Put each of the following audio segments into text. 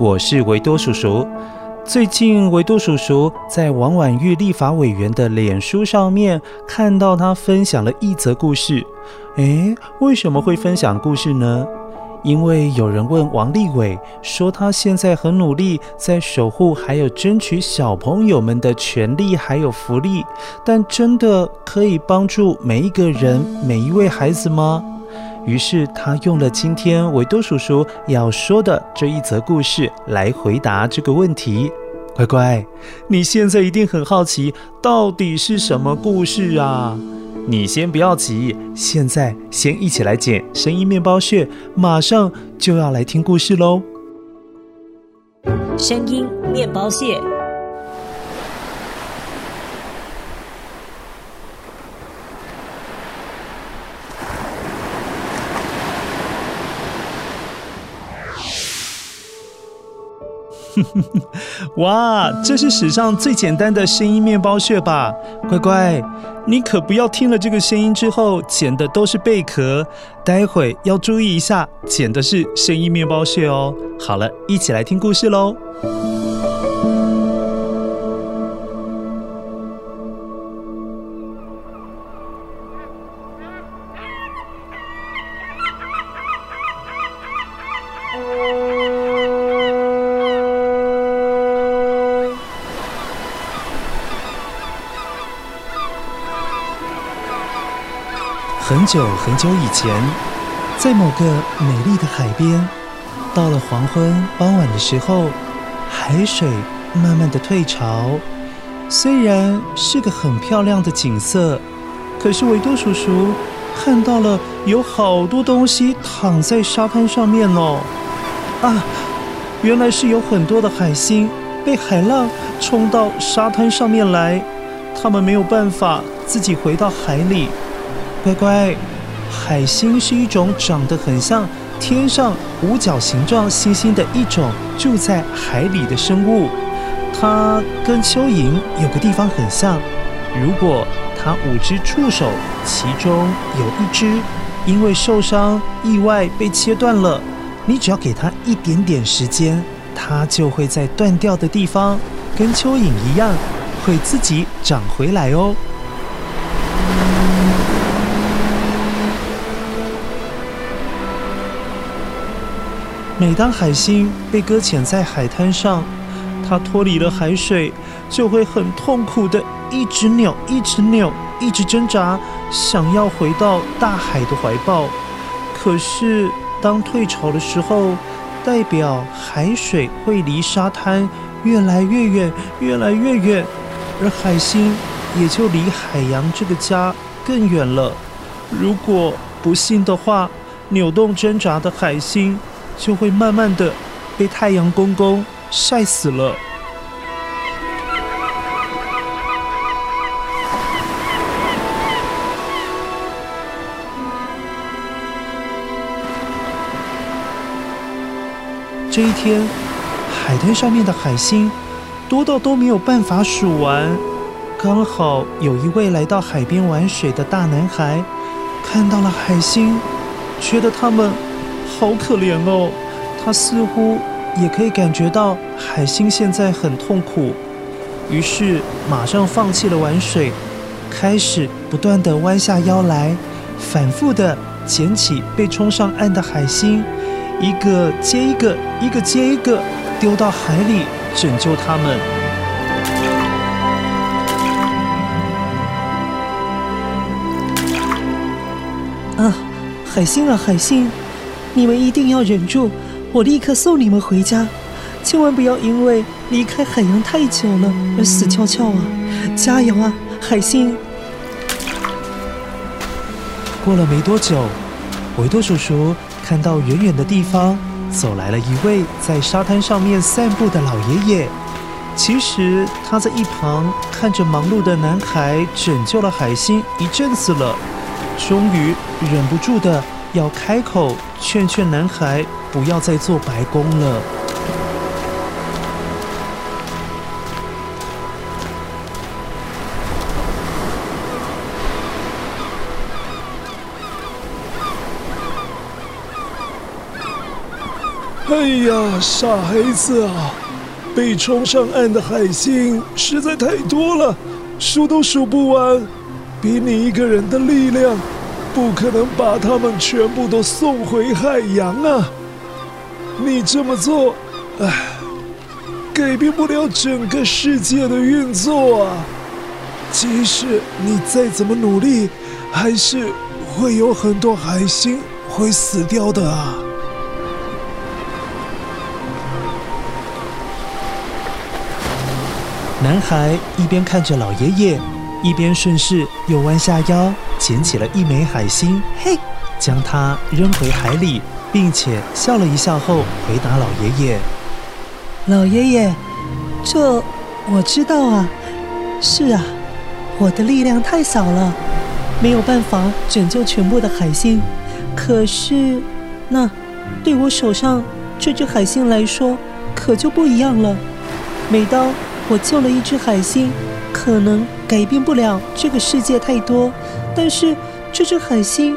我是维多叔叔。最近，维多叔叔在王婉玉立法委员的脸书上面看到他分享了一则故事。诶，为什么会分享故事呢？因为有人问王立伟，说他现在很努力在守护还有争取小朋友们的权利还有福利，但真的可以帮助每一个人、每一位孩子吗？于是他用了今天维多叔叔要说的这一则故事来回答这个问题。乖乖，你现在一定很好奇，到底是什么故事啊？你先不要急，现在先一起来捡声音面包屑，马上就要来听故事喽。声音面包屑。哇，这是史上最简单的声音面包屑吧？乖乖，你可不要听了这个声音之后捡的都是贝壳，待会要注意一下，捡的是声音面包屑哦。好了，一起来听故事喽。很久很久以前，在某个美丽的海边，到了黄昏傍晚的时候，海水慢慢的退潮。虽然是个很漂亮的景色，可是维多叔叔看到了有好多东西躺在沙滩上面哦。啊，原来是有很多的海星被海浪冲到沙滩上面来，它们没有办法自己回到海里。乖乖，海星是一种长得很像天上五角形状星星的一种住在海里的生物。它跟蚯蚓有个地方很像，如果它五只触手其中有一只因为受伤意外被切断了，你只要给它一点点时间，它就会在断掉的地方跟蚯蚓一样，会自己长回来哦。每当海星被搁浅在海滩上，它脱离了海水，就会很痛苦的一直扭、一直扭、一直挣扎，想要回到大海的怀抱。可是当退潮的时候，代表海水会离沙滩越来越远、越来越远，而海星也就离海洋这个家更远了。如果不幸的话，扭动挣扎的海星，就会慢慢的被太阳公公晒死了。这一天，海滩上面的海星多到都没有办法数完。刚好有一位来到海边玩水的大男孩，看到了海星，觉得他们好可怜哦。他似乎也可以感觉到海星现在很痛苦，于是马上放弃了玩水，开始不断的弯下腰来，反复的捡起被冲上岸的海星，一个接一个，一个接一个丢到海里，拯救他们。啊，海星啊，海星，你们一定要忍住！我立刻送你们回家，千万不要因为离开海洋太久了而死翘翘啊！加油啊，海星！过了没多久，维多叔叔看到远远的地方走来了一位在沙滩上面散步的老爷爷。其实他在一旁看着忙碌的男孩拯救了海星一阵子了，终于忍不住的要开口劝劝男孩。不要再做白工了。哎呀，傻孩子啊！被冲上岸的海星实在太多了，数都数不完。比你一个人的力量，不可能把他们全部都送回海洋啊！你这么做，唉，改变不了整个世界的运作啊！即使你再怎么努力，还是会有很多海星会死掉的啊！男孩一边看着老爷爷，一边顺势又弯下腰捡起了一枚海星，嘿，将它扔回海里。并且笑了一笑后，回答老爷爷：“老爷爷，这我知道啊。是啊，我的力量太少了，没有办法拯救全部的海星。可是，那对我手上这只海星来说，可就不一样了。每当我救了一只海星，可能改变不了这个世界太多，但是这只海星，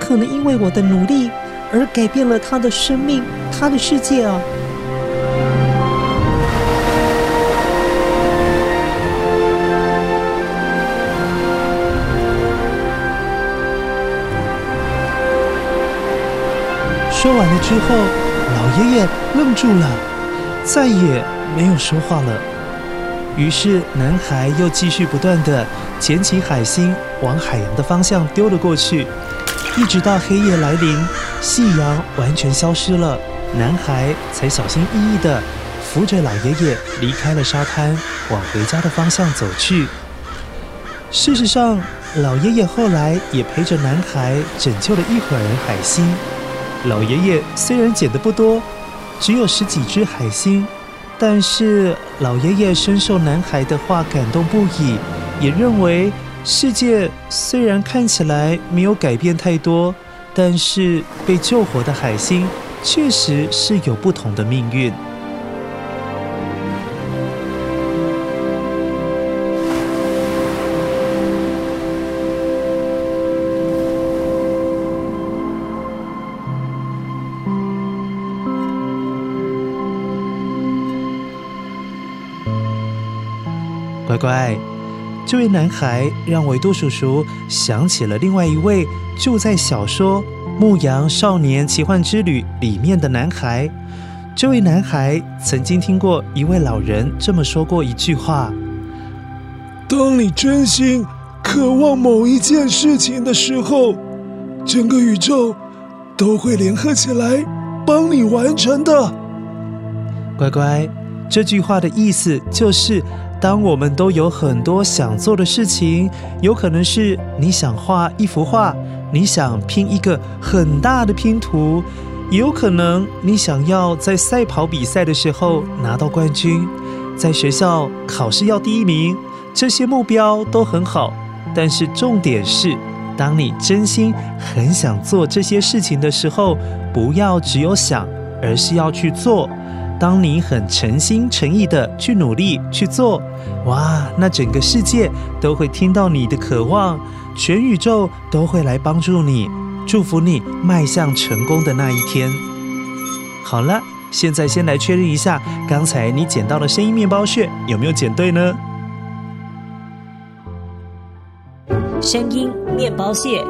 可能因为我的努力。”而改变了他的生命，他的世界啊！说完了之后，老爷爷愣住了，再也没有说话了。于是，男孩又继续不断地捡起海星，往海洋的方向丢了过去。一直到黑夜来临，夕阳完全消失了，男孩才小心翼翼地扶着老爷爷离开了沙滩，往回家的方向走去。事实上，老爷爷后来也陪着男孩拯救了一伙人海星。老爷爷虽然捡的不多，只有十几只海星，但是老爷爷深受男孩的话感动不已，也认为。世界虽然看起来没有改变太多，但是被救活的海星确实是有不同的命运。男孩让维多叔叔想起了另外一位住在小说《牧羊少年奇幻之旅》里面的男孩。这位男孩曾经听过一位老人这么说过一句话：“当你真心渴望某一件事情的时候，整个宇宙都会联合起来帮你完成的。”乖乖，这句话的意思就是。当我们都有很多想做的事情，有可能是你想画一幅画，你想拼一个很大的拼图，也有可能你想要在赛跑比赛的时候拿到冠军，在学校考试要第一名，这些目标都很好。但是重点是，当你真心很想做这些事情的时候，不要只有想，而是要去做。当你很诚心诚意的去努力去做，哇，那整个世界都会听到你的渴望，全宇宙都会来帮助你，祝福你迈向成功的那一天。好了，现在先来确认一下，刚才你捡到的声音面包屑有没有捡对呢？声音面包屑。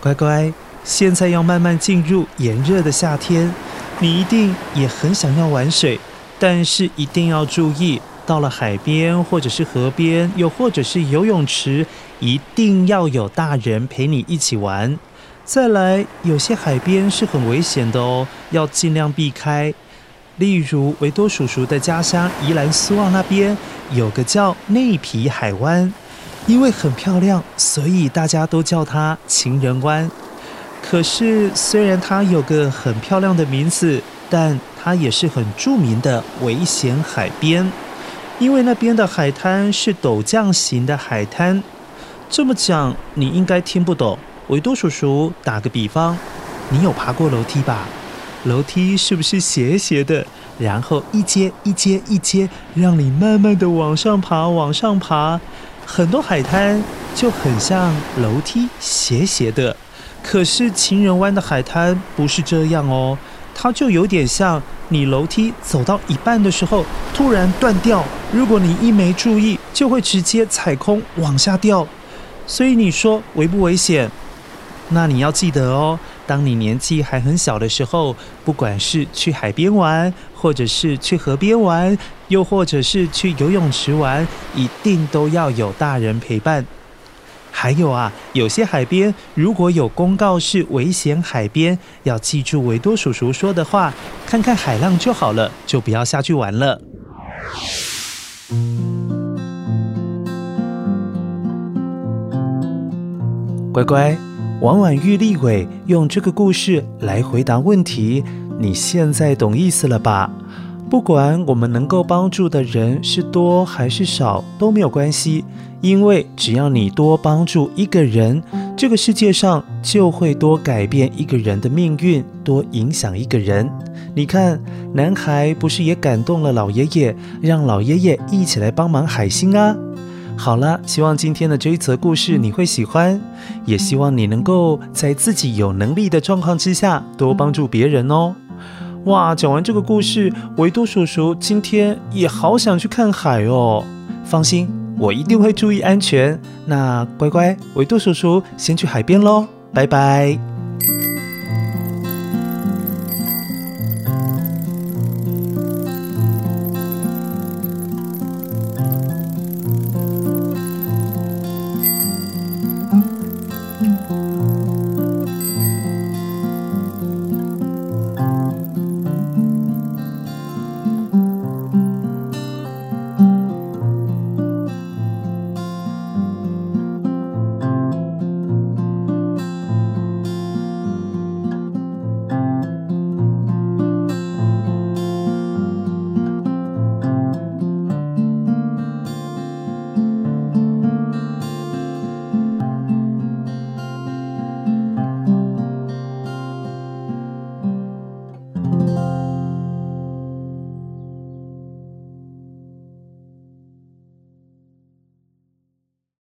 乖乖，现在要慢慢进入炎热的夏天，你一定也很想要玩水，但是一定要注意，到了海边或者是河边，又或者是游泳池，一定要有大人陪你一起玩。再来，有些海边是很危险的哦，要尽量避开。例如维多叔叔的家乡宜兰苏澳那边，有个叫内皮海湾。因为很漂亮，所以大家都叫它情人湾。可是，虽然它有个很漂亮的名字，但它也是很著名的危险海边。因为那边的海滩是陡降型的海滩。这么讲，你应该听不懂。维多叔叔打个比方，你有爬过楼梯吧？楼梯是不是斜斜的？然后一阶一阶一阶，让你慢慢的往上爬，往上爬。很多海滩就很像楼梯，斜斜的。可是情人湾的海滩不是这样哦，它就有点像你楼梯走到一半的时候突然断掉，如果你一没注意，就会直接踩空往下掉。所以你说危不危险？那你要记得哦。当你年纪还很小的时候，不管是去海边玩，或者是去河边玩，又或者是去游泳池玩，一定都要有大人陪伴。还有啊，有些海边如果有公告是危险海边，要记住维多叔叔说的话，看看海浪就好了，就不要下去玩了。乖乖。婉婉玉立伟用这个故事来回答问题，你现在懂意思了吧？不管我们能够帮助的人是多还是少都没有关系，因为只要你多帮助一个人，这个世界上就会多改变一个人的命运，多影响一个人。你看，男孩不是也感动了老爷爷，让老爷爷一起来帮忙海星啊？好了，希望今天的这一则故事你会喜欢，也希望你能够在自己有能力的状况之下多帮助别人哦。哇，讲完这个故事，维多叔叔今天也好想去看海哦。放心，我一定会注意安全。那乖乖，维多叔叔先去海边喽，拜拜。